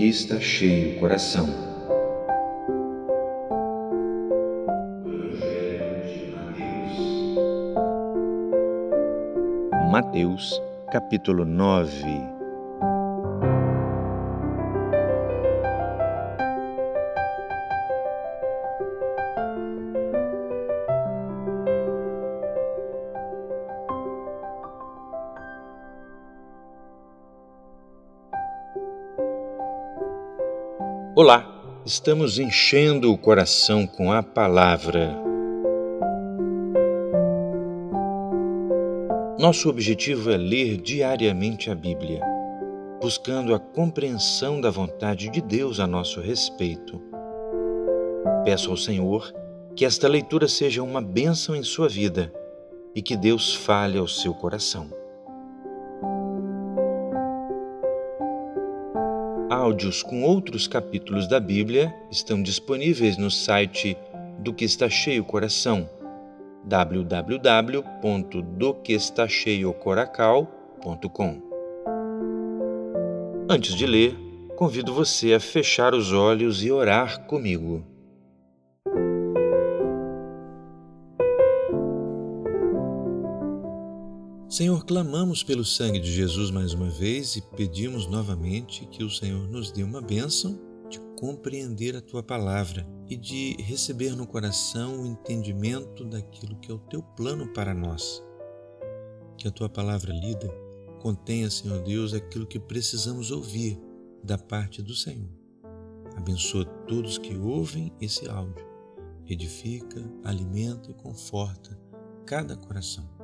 que está cheio o coração. Mateus, capítulo 9 Olá, estamos enchendo o coração com a palavra. Nosso objetivo é ler diariamente a Bíblia, buscando a compreensão da vontade de Deus a nosso respeito. Peço ao Senhor que esta leitura seja uma bênção em sua vida e que Deus fale ao seu coração. Áudios com outros capítulos da Bíblia estão disponíveis no site do que está cheio coração www.doquestacheiocoracal.com. Antes de ler, convido você a fechar os olhos e orar comigo. Senhor, clamamos pelo sangue de Jesus mais uma vez e pedimos novamente que o Senhor nos dê uma bênção de compreender a tua palavra e de receber no coração o entendimento daquilo que é o teu plano para nós. Que a tua palavra lida contenha, Senhor Deus, aquilo que precisamos ouvir da parte do Senhor. Abençoa todos que ouvem esse áudio. Edifica, alimenta e conforta cada coração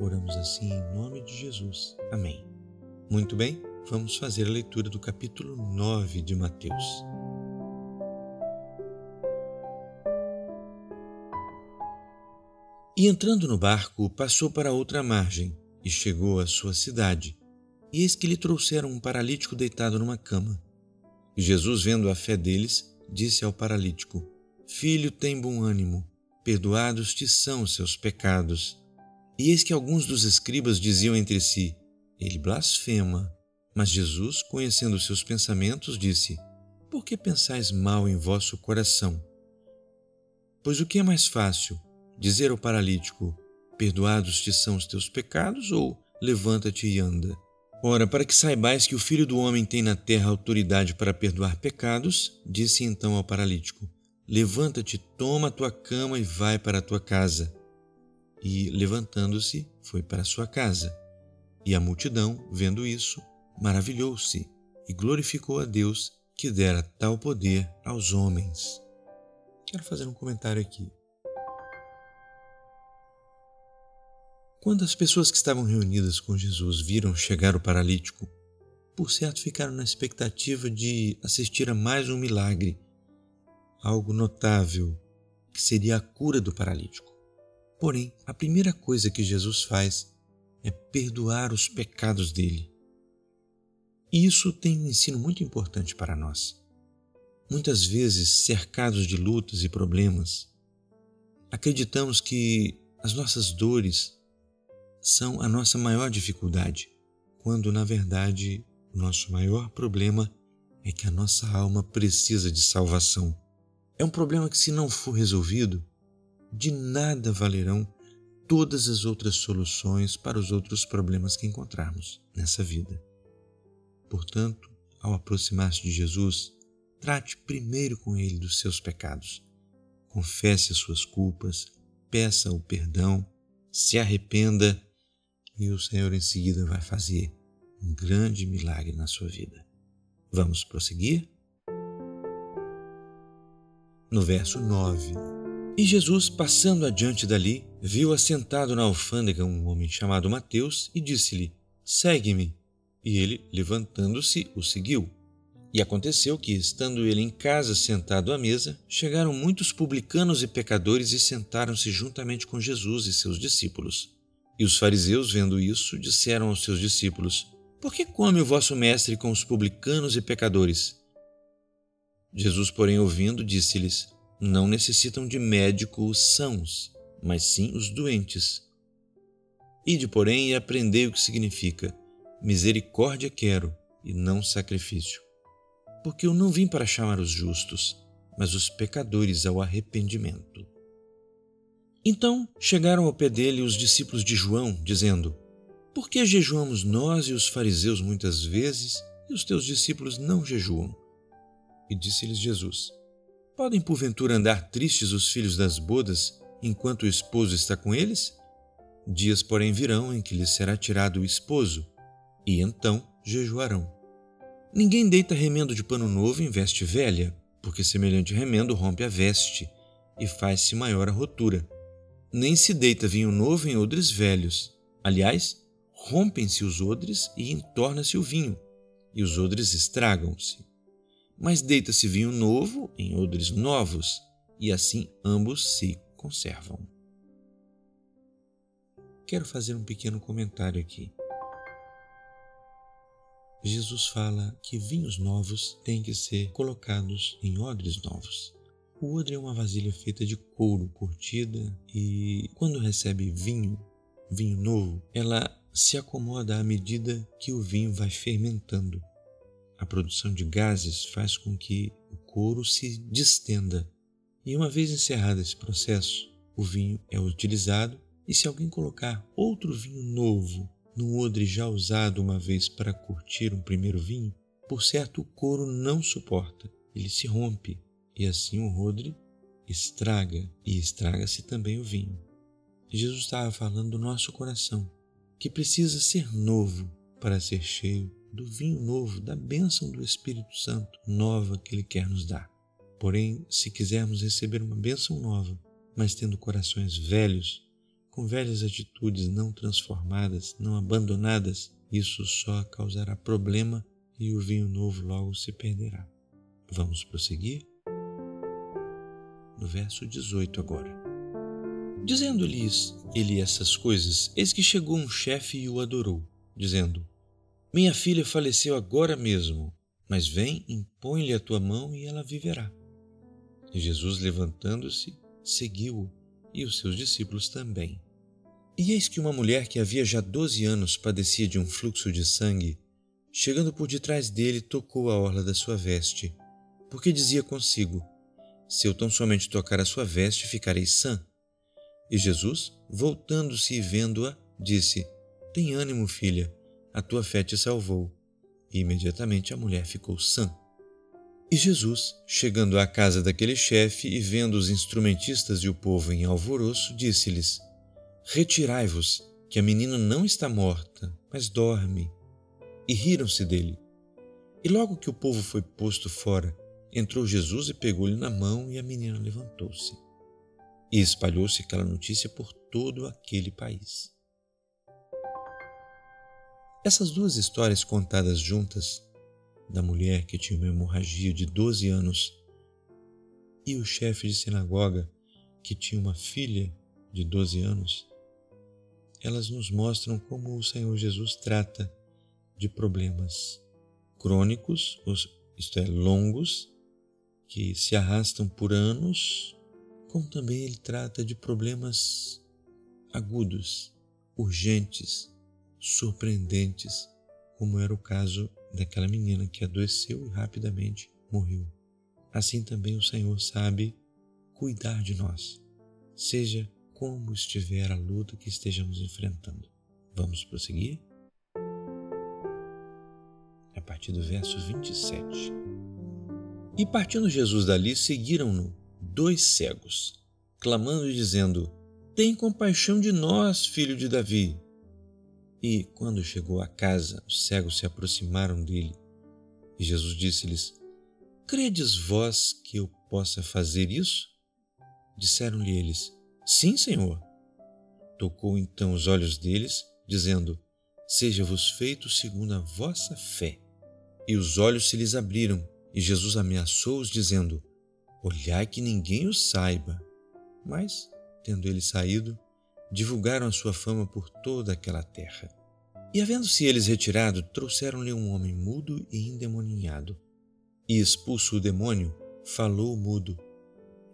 Oramos assim em nome de Jesus. Amém. Muito bem, vamos fazer a leitura do capítulo 9 de Mateus. E entrando no barco, passou para outra margem e chegou à sua cidade. E eis que lhe trouxeram um paralítico deitado numa cama. E Jesus, vendo a fé deles, disse ao paralítico: Filho, tem bom ânimo, perdoados te são os seus pecados. E eis que alguns dos escribas diziam entre si: Ele blasfema. Mas Jesus, conhecendo seus pensamentos, disse: Por que pensais mal em vosso coração? Pois o que é mais fácil, dizer ao paralítico: Perdoados te são os teus pecados, ou levanta-te e anda? Ora, para que saibais que o Filho do Homem tem na terra autoridade para perdoar pecados, disse então ao paralítico: Levanta-te, toma a tua cama e vai para a tua casa e, levantando-se, foi para sua casa. E a multidão, vendo isso, maravilhou-se e glorificou a Deus que dera tal poder aos homens. Quero fazer um comentário aqui. Quando as pessoas que estavam reunidas com Jesus viram chegar o paralítico, por certo ficaram na expectativa de assistir a mais um milagre, algo notável, que seria a cura do paralítico. Porém, a primeira coisa que Jesus faz é perdoar os pecados dele. E isso tem um ensino muito importante para nós. Muitas vezes, cercados de lutas e problemas, acreditamos que as nossas dores são a nossa maior dificuldade, quando na verdade o nosso maior problema é que a nossa alma precisa de salvação. É um problema que, se não for resolvido, de nada valerão todas as outras soluções para os outros problemas que encontrarmos nessa vida. Portanto, ao aproximar-se de Jesus, trate primeiro com ele dos seus pecados. Confesse as suas culpas, peça o perdão, se arrependa e o Senhor em seguida vai fazer um grande milagre na sua vida. Vamos prosseguir? No verso 9, e Jesus, passando adiante dali, viu assentado na alfândega um homem chamado Mateus e disse-lhe: Segue-me. E ele, levantando-se, o seguiu. E aconteceu que, estando ele em casa sentado à mesa, chegaram muitos publicanos e pecadores e sentaram-se juntamente com Jesus e seus discípulos. E os fariseus, vendo isso, disseram aos seus discípulos: Por que come o vosso mestre com os publicanos e pecadores? Jesus, porém, ouvindo, disse-lhes: não necessitam de médicos sãos, mas sim os doentes. Ide, porém, e aprendei o que significa: misericórdia quero e não sacrifício. porque eu não vim para chamar os justos, mas os pecadores ao arrependimento. Então chegaram ao pé dele os discípulos de João, dizendo: Por que jejuamos nós e os fariseus muitas vezes, e os teus discípulos não jejuam? E disse-lhes Jesus: Podem porventura andar tristes os filhos das bodas enquanto o esposo está com eles? Dias, porém, virão em que lhes será tirado o esposo, e então jejuarão. Ninguém deita remendo de pano novo em veste velha, porque semelhante remendo rompe a veste e faz-se maior a rotura. Nem se deita vinho novo em odres velhos. Aliás, rompem-se os odres e entorna-se o vinho, e os odres estragam-se. Mas deita-se vinho novo em odres novos, e assim ambos se conservam. Quero fazer um pequeno comentário aqui. Jesus fala que vinhos novos têm que ser colocados em odres novos. O odre é uma vasilha feita de couro curtida e, quando recebe vinho, vinho novo, ela se acomoda à medida que o vinho vai fermentando. A produção de gases faz com que o couro se distenda. E uma vez encerrado esse processo, o vinho é utilizado e se alguém colocar outro vinho novo num odre já usado uma vez para curtir um primeiro vinho, por certo o couro não suporta, ele se rompe e assim o odre estraga e estraga-se também o vinho. Jesus estava falando do nosso coração, que precisa ser novo para ser cheio do vinho novo, da bênção do Espírito Santo nova que Ele quer nos dar. Porém, se quisermos receber uma bênção nova, mas tendo corações velhos, com velhas atitudes não transformadas, não abandonadas, isso só causará problema e o vinho novo logo se perderá. Vamos prosseguir? No verso 18 agora. Dizendo-lhes ele essas coisas, eis que chegou um chefe e o adorou, dizendo: Minha filha faleceu agora mesmo, mas vem, impõe-lhe a tua mão e ela viverá. E Jesus, levantando-se, seguiu-o, e os seus discípulos também. E eis que uma mulher que havia já doze anos padecia de um fluxo de sangue, chegando por detrás dele, tocou a orla da sua veste, porque dizia consigo: Se eu tão somente tocar a sua veste, ficarei sã. E Jesus, voltando-se e vendo-a, disse: Tem ânimo, filha, a tua fé te salvou. E imediatamente a mulher ficou sã. E Jesus, chegando à casa daquele chefe e vendo os instrumentistas e o povo em alvoroço, disse-lhes: Retirai-vos, que a menina não está morta, mas dorme. E riram-se dele. E logo que o povo foi posto fora, entrou Jesus e pegou-lhe na mão, e a menina levantou-se. E espalhou-se aquela notícia por todo aquele país. Essas duas histórias contadas juntas, da mulher que tinha uma hemorragia de 12 anos e o chefe de sinagoga que tinha uma filha de 12 anos, elas nos mostram como o Senhor Jesus trata de problemas crônicos, isto é, longos, que se arrastam por anos, como também ele trata de problemas agudos, urgentes, surpreendentes, como era o caso daquela menina que adoeceu e rapidamente morreu. Assim também o Senhor sabe cuidar de nós, seja como estiver a luta que estejamos enfrentando. Vamos prosseguir? A partir do verso 27. E partindo Jesus dali, seguiram-no dois cegos, clamando e dizendo: Tem compaixão de nós, filho de Davi. E, quando chegou à casa, os cegos se aproximaram dele. E Jesus disse-lhes: Credes vós que eu possa fazer isso? Disseram-lhe eles: Sim, Senhor. Tocou então os olhos deles, dizendo: Seja-vos feito segundo a vossa fé. E os olhos se lhes abriram, e Jesus ameaçou-os, dizendo: Olhai que ninguém os saiba. Mas, tendo ele saído, divulgaram a sua fama por toda aquela terra. E havendo-se eles retirado, trouxeram-lhe um homem mudo e endemoninhado. E expulso o demônio, falou mudo.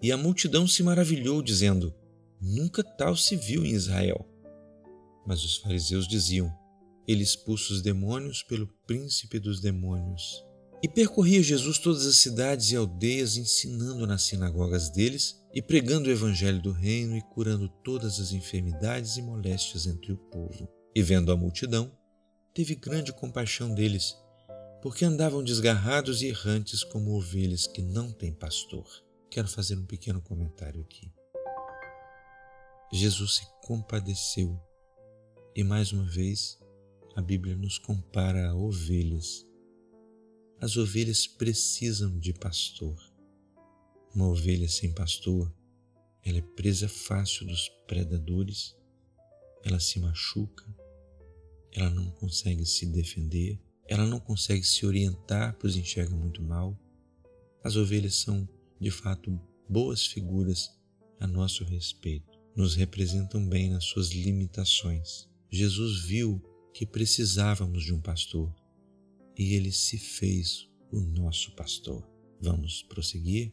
E a multidão se maravilhou, dizendo: Nunca tal se viu em Israel. Mas os fariseus diziam: Ele expulsa os demônios pelo príncipe dos demônios. E percorria Jesus todas as cidades e aldeias, ensinando nas sinagogas deles e pregando o evangelho do reino e curando todas as enfermidades e moléstias entre o povo. E vendo a multidão, teve grande compaixão deles, porque andavam desgarrados e errantes como ovelhas que não têm pastor. Quero fazer um pequeno comentário aqui. Jesus se compadeceu e mais uma vez a Bíblia nos compara a ovelhas as ovelhas precisam de pastor. Uma ovelha sem pastor, ela é presa fácil dos predadores, ela se machuca, ela não consegue se defender, ela não consegue se orientar, pois enxerga muito mal. As ovelhas são, de fato, boas figuras a nosso respeito, nos representam bem nas suas limitações. Jesus viu que precisávamos de um pastor e ele se fez o nosso pastor. Vamos prosseguir?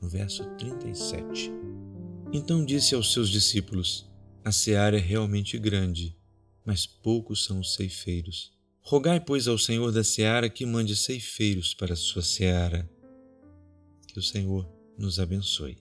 No verso 37. Então disse aos seus discípulos: A seara é realmente grande, mas poucos são os ceifeiros. Rogai, pois, ao Senhor da seara que mande ceifeiros para a sua seara. Que o Senhor nos abençoe.